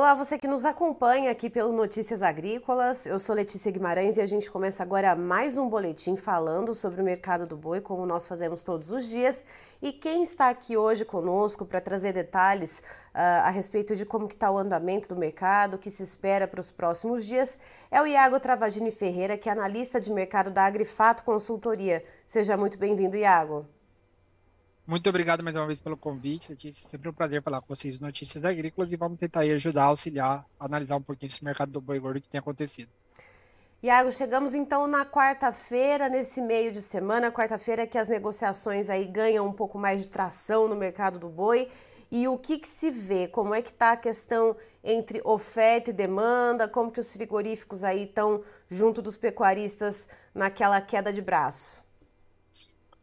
Olá, você que nos acompanha aqui pelo Notícias Agrícolas. Eu sou Letícia Guimarães e a gente começa agora mais um boletim falando sobre o mercado do boi, como nós fazemos todos os dias. E quem está aqui hoje conosco para trazer detalhes uh, a respeito de como está o andamento do mercado, o que se espera para os próximos dias, é o Iago Travagini Ferreira, que é analista de mercado da Agrifato Consultoria. Seja muito bem-vindo, Iago. Muito obrigado mais uma vez pelo convite, Letícia. Sempre um prazer falar com vocês notícias agrícolas e vamos tentar aí ajudar, auxiliar, analisar um pouquinho esse mercado do boi gordo que tem acontecido. Iago, chegamos então na quarta-feira, nesse meio de semana, quarta-feira que as negociações aí ganham um pouco mais de tração no mercado do boi. E o que, que se vê? Como é que está a questão entre oferta e demanda? Como que os frigoríficos aí estão junto dos pecuaristas naquela queda de braço?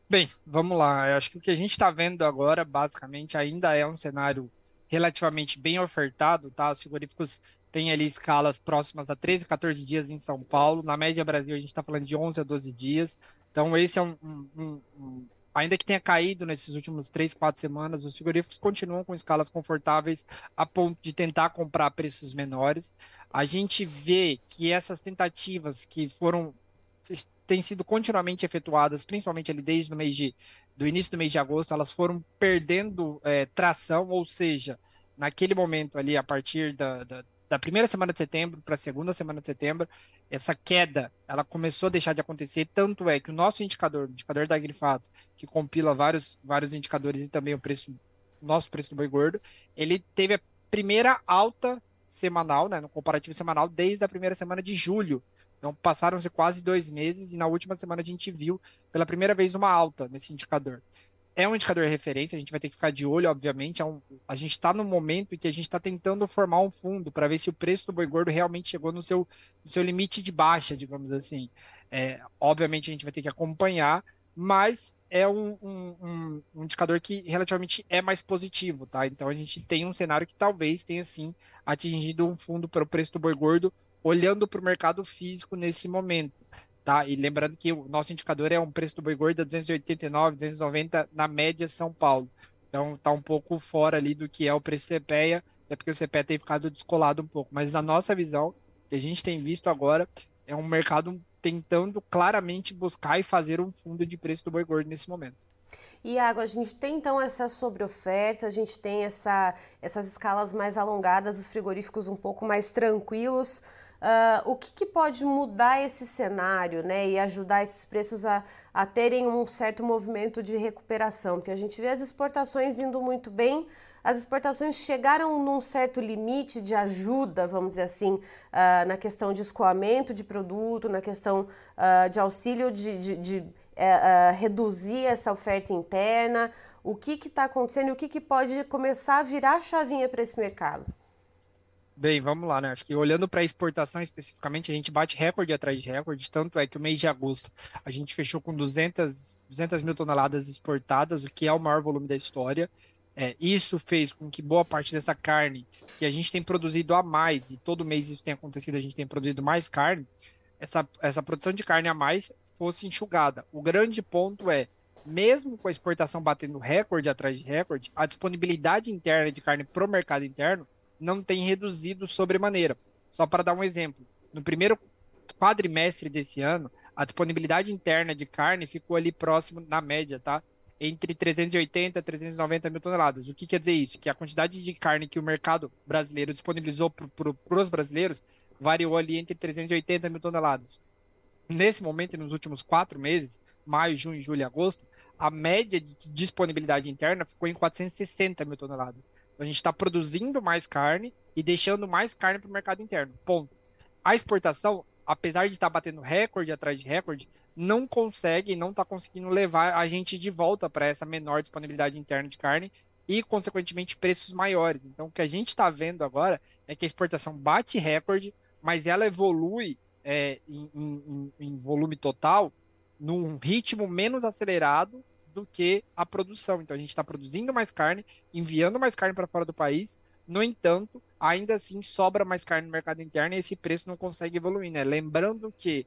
Bem, vamos lá. Eu acho que o que a gente está vendo agora, basicamente, ainda é um cenário relativamente bem ofertado, tá? Os frigoríficos têm ali escalas próximas a 13, 14 dias em São Paulo. Na média Brasil, a gente está falando de 11 a 12 dias. Então, esse é um, um, um, Ainda que tenha caído nesses últimos 3, 4 semanas, os frigoríficos continuam com escalas confortáveis a ponto de tentar comprar preços menores. A gente vê que essas tentativas que foram têm sido continuamente efetuadas, principalmente ali desde o mês de, do início do mês de agosto, elas foram perdendo é, tração, ou seja, naquele momento ali, a partir da, da, da primeira semana de setembro para a segunda semana de setembro, essa queda, ela começou a deixar de acontecer, tanto é que o nosso indicador, o indicador da Agrifato, que compila vários, vários indicadores e também o preço, nosso preço do boi gordo, ele teve a primeira alta semanal, né, no comparativo semanal, desde a primeira semana de julho então passaram-se quase dois meses e na última semana a gente viu pela primeira vez uma alta nesse indicador. É um indicador de referência, a gente vai ter que ficar de olho, obviamente. É um, a gente está no momento em que a gente está tentando formar um fundo para ver se o preço do boi gordo realmente chegou no seu, no seu limite de baixa, digamos assim. É, obviamente a gente vai ter que acompanhar, mas é um, um, um, indicador que relativamente é mais positivo, tá? Então a gente tem um cenário que talvez tenha sim atingido um fundo para o preço do boi gordo olhando para o mercado físico nesse momento. Tá? E lembrando que o nosso indicador é um preço do boi gordo a 289, 290 na média São Paulo. Então está um pouco fora ali do que é o preço CPEA, até porque o CPEA tem ficado descolado um pouco. Mas na nossa visão, que a gente tem visto agora, é um mercado tentando claramente buscar e fazer um fundo de preço do boi gordo nesse momento. Iago, a gente tem então essa sobreoferta, a gente tem essa, essas escalas mais alongadas, os frigoríficos um pouco mais tranquilos. Uh, o que, que, pode mudar esse cenário né, e ajudar esses preços a, a, terem um certo movimento de recuperação? Porque a gente vê as exportações indo muito bem, as exportações chegaram num certo limite de ajuda, vamos dizer assim, uh, na questão de escoamento de produto, na questão uh, de auxílio de, de, de uh, reduzir essa oferta interna. O que está acontecendo e o que, que pode começar a virar a chavinha para esse mercado? Bem, vamos lá, né? Acho que olhando para a exportação especificamente, a gente bate recorde atrás de recorde, tanto é que o mês de agosto a gente fechou com 200, 200 mil toneladas exportadas, o que é o maior volume da história. É, isso fez com que boa parte dessa carne que a gente tem produzido a mais, e todo mês isso tem acontecido, a gente tem produzido mais carne, essa, essa produção de carne a mais fosse enxugada. O grande ponto é, mesmo com a exportação batendo recorde atrás de recorde, a disponibilidade interna de carne para o mercado interno não tem reduzido sobremaneira. Só para dar um exemplo, no primeiro quadrimestre desse ano, a disponibilidade interna de carne ficou ali próximo, na média, tá? Entre 380 e 390 mil toneladas. O que quer dizer isso? Que a quantidade de carne que o mercado brasileiro disponibilizou para os brasileiros variou ali entre 380 mil toneladas. Nesse momento, nos últimos quatro meses, maio, junho, julho e agosto, a média de disponibilidade interna ficou em 460 mil toneladas. A gente está produzindo mais carne e deixando mais carne para o mercado interno. Ponto. A exportação, apesar de estar tá batendo recorde atrás de recorde, não consegue, não está conseguindo levar a gente de volta para essa menor disponibilidade interna de carne e, consequentemente, preços maiores. Então, o que a gente está vendo agora é que a exportação bate recorde, mas ela evolui é, em, em, em volume total num ritmo menos acelerado do que a produção. Então a gente está produzindo mais carne, enviando mais carne para fora do país. No entanto, ainda assim sobra mais carne no mercado interno e esse preço não consegue evoluir, né? Lembrando que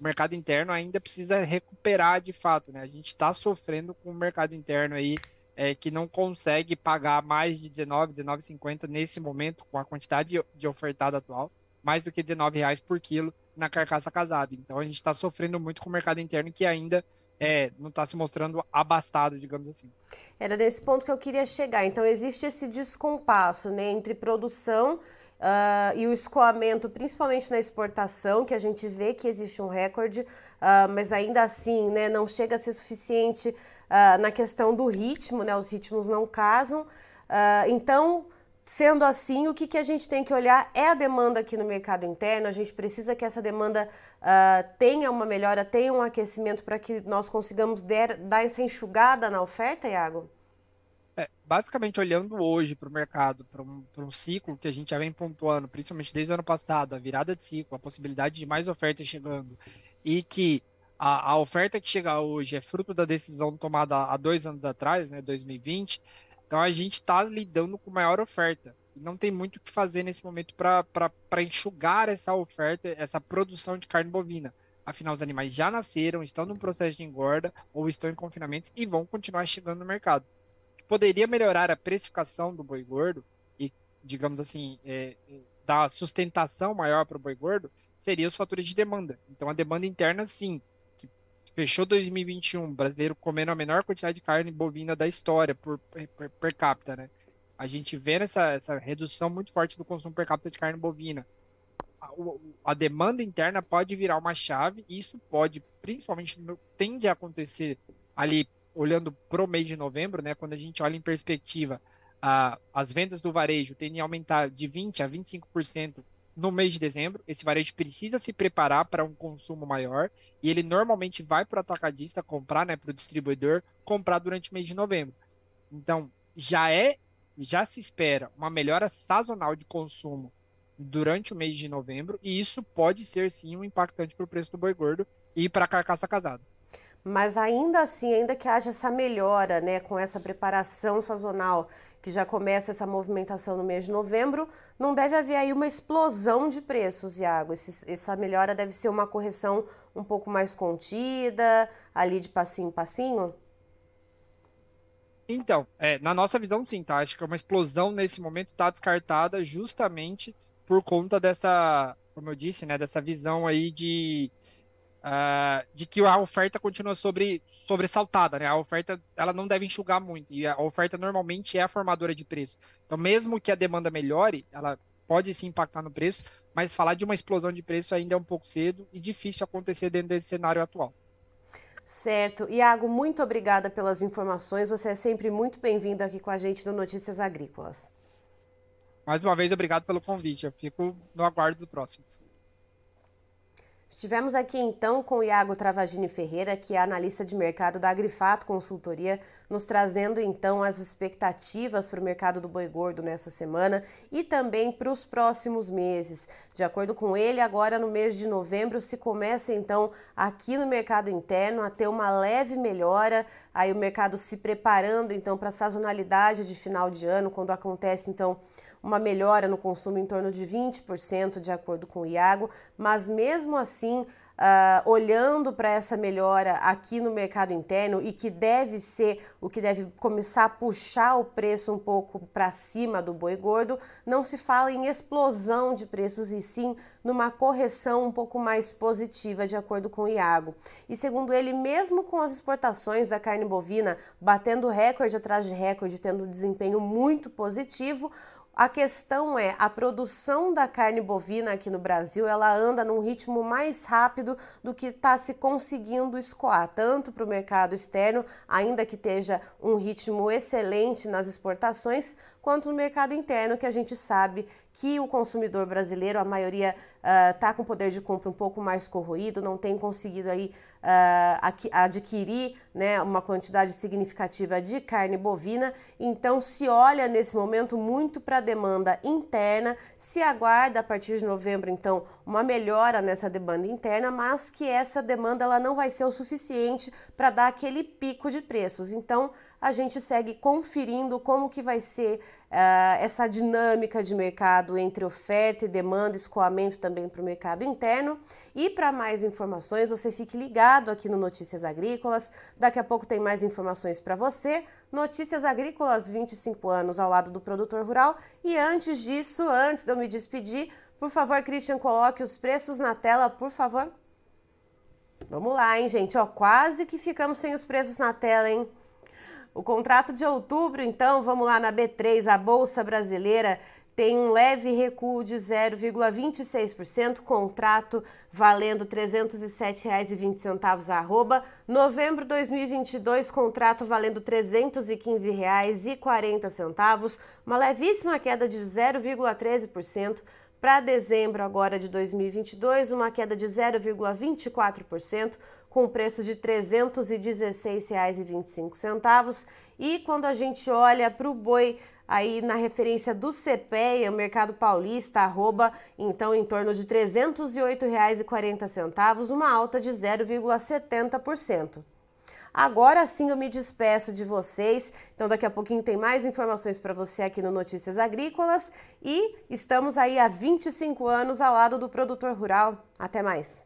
o mercado interno ainda precisa recuperar de fato, né? A gente está sofrendo com o mercado interno aí é, que não consegue pagar mais de 19, 19,50 nesse momento, com a quantidade de, ofertada atual, mais do que 19 reais por quilo na carcaça casada. Então a gente está sofrendo muito com o mercado interno que ainda é, não está se mostrando abastado, digamos assim. Era nesse ponto que eu queria chegar. Então existe esse descompasso né, entre produção Uh, e o escoamento, principalmente na exportação, que a gente vê que existe um recorde, uh, mas ainda assim né, não chega a ser suficiente uh, na questão do ritmo, né, os ritmos não casam. então, sendo assim, o que, que a gente tem que olhar é a demanda aqui no mercado interno, a gente precisa que essa demanda tenha uma melhora, tenha um aquecimento para que nós consigamos der, dar essa enxugada na oferta, Iago? É, basicamente, olhando hoje para o mercado, para um, um, ciclo que a gente já vem pontuando, principalmente desde o ano passado, a virada de ciclo, a possibilidade de mais ofertas chegando, e que a, a oferta que chega hoje é fruto da decisão tomada há dois anos atrás, né, 2020, então a gente está lidando com maior oferta. Não tem muito o que fazer nesse momento para enxugar essa oferta, essa produção de carne bovina. Afinal, os animais já nasceram, estão no processo de engorda ou estão em confinamentos e vão continuar chegando no mercado poderia melhorar a precificação do boi gordo e, digamos assim, é, dar sustentação maior para o boi gordo, seria os fatores de demanda. Então, a demanda interna, sim, que fechou 2021, brasileiro comendo a menor quantidade de carne bovina da história por, per, per capita, né? A gente vê essa, essa redução muito forte do consumo per capita de carne bovina. A, a demanda interna pode virar uma chave, e isso pode, principalmente, tende a acontecer ali olhando para o mês de novembro, né, quando a gente olha em perspectiva a, as vendas do varejo tendem a aumentar de 20% a 25% no mês de dezembro, esse varejo precisa se preparar para um consumo maior e ele normalmente vai para o atacadista comprar, né, para o distribuidor comprar durante o mês de novembro. Então, já é, já se espera uma melhora sazonal de consumo durante o mês de novembro e isso pode ser sim um impactante para o preço do boi gordo e para a carcaça casada mas ainda assim, ainda que haja essa melhora, né, com essa preparação sazonal, que já começa essa movimentação no mês de novembro, não deve haver aí uma explosão de preços, Iago. Esse, essa melhora deve ser uma correção um pouco mais contida, ali de passinho em passinho? Então, é, na nossa visão, sim, tá? Acho que uma explosão nesse momento está descartada justamente por conta dessa, como eu disse, né, dessa visão aí de uh, de que a oferta continua sobre, sobressaltada, né? A oferta ela não deve enxugar muito e a oferta normalmente é a formadora de preço. Então, mesmo que a demanda melhore, ela pode se impactar no preço, mas falar de uma explosão de preço ainda é um pouco cedo e difícil acontecer dentro desse cenário atual. Certo. Iago, muito obrigada pelas informações. Você é sempre muito bem-vindo aqui com a gente no Notícias Agrícolas. Mais uma vez, obrigado pelo convite. Eu fico no aguardo do próximo. Estivemos aqui então com o Iago Travagini Ferreira, que é analista de mercado da Agrifato Consultoria, nos trazendo então as expectativas para o mercado do boi gordo nessa semana e também para os próximos meses. De acordo com ele, agora no mês de novembro se começa então aqui no mercado interno a ter uma leve melhora, aí o mercado se preparando então para a sazonalidade de final de ano, quando acontece então uma melhora no consumo em torno de 20%, de acordo com o Iago, mas mesmo assim, Uh, olhando para essa melhora aqui no mercado interno e que deve ser o que deve começar a puxar o preço um pouco para cima do boi gordo, não se fala em explosão de preços e sim numa correção um pouco mais positiva, de acordo com o Iago. E segundo ele, mesmo com as exportações da carne bovina batendo recorde atrás de recorde, tendo um desempenho muito positivo, a questão é, a produção da carne bovina aqui no Brasil, ela anda num ritmo mais rápido do que está se conseguindo escoar, tanto para o mercado externo, ainda que esteja um ritmo excelente nas exportações, quanto no mercado interno, que a gente sabe que o consumidor brasileiro, a maioria está ah, uh, com poder de compra um pouco mais corroído, não tem conseguido aí uh, adquirir né, uma quantidade significativa de carne bovina. Então, se olha nesse momento muito para a demanda interna, se aguarda a partir de novembro, então, uma melhora nessa demanda interna, mas que essa demanda ela não vai ser o suficiente para dar aquele pico de preços. Então, a gente segue conferindo como que vai ser uh, essa dinâmica de mercado entre oferta e demanda, escoamento também para o mercado interno. E para mais informações, você fique ligado aqui no Notícias Agrícolas. Daqui a pouco tem mais informações para você. Notícias Agrícolas, 25 anos ao lado do produtor rural. E antes disso, antes de eu me despedir, por favor, Christian, coloque os preços na tela, por favor. Vamos lá, hein, gente? Ó, quase que ficamos sem os preços na tela, hein? O contrato de outubro, então, vamos lá na B3, a Bolsa Brasileira tem um leve recuo de 0,26%, contrato valendo R$ 307,20 arroba. Novembro 2022, contrato valendo R$ 315,40, uma levíssima queda de 0,13%. Para dezembro agora de 2022, uma queda de 0,24%, com preço de R$ 316,25. E quando a gente olha para o boi aí na referência do CPEA, o mercado paulista, arroba, então em torno de R$ 308,40, uma alta de 0,70%. Agora sim eu me despeço de vocês. Então daqui a pouquinho tem mais informações para você aqui no Notícias Agrícolas e estamos aí há 25 anos ao lado do produtor rural. Até mais.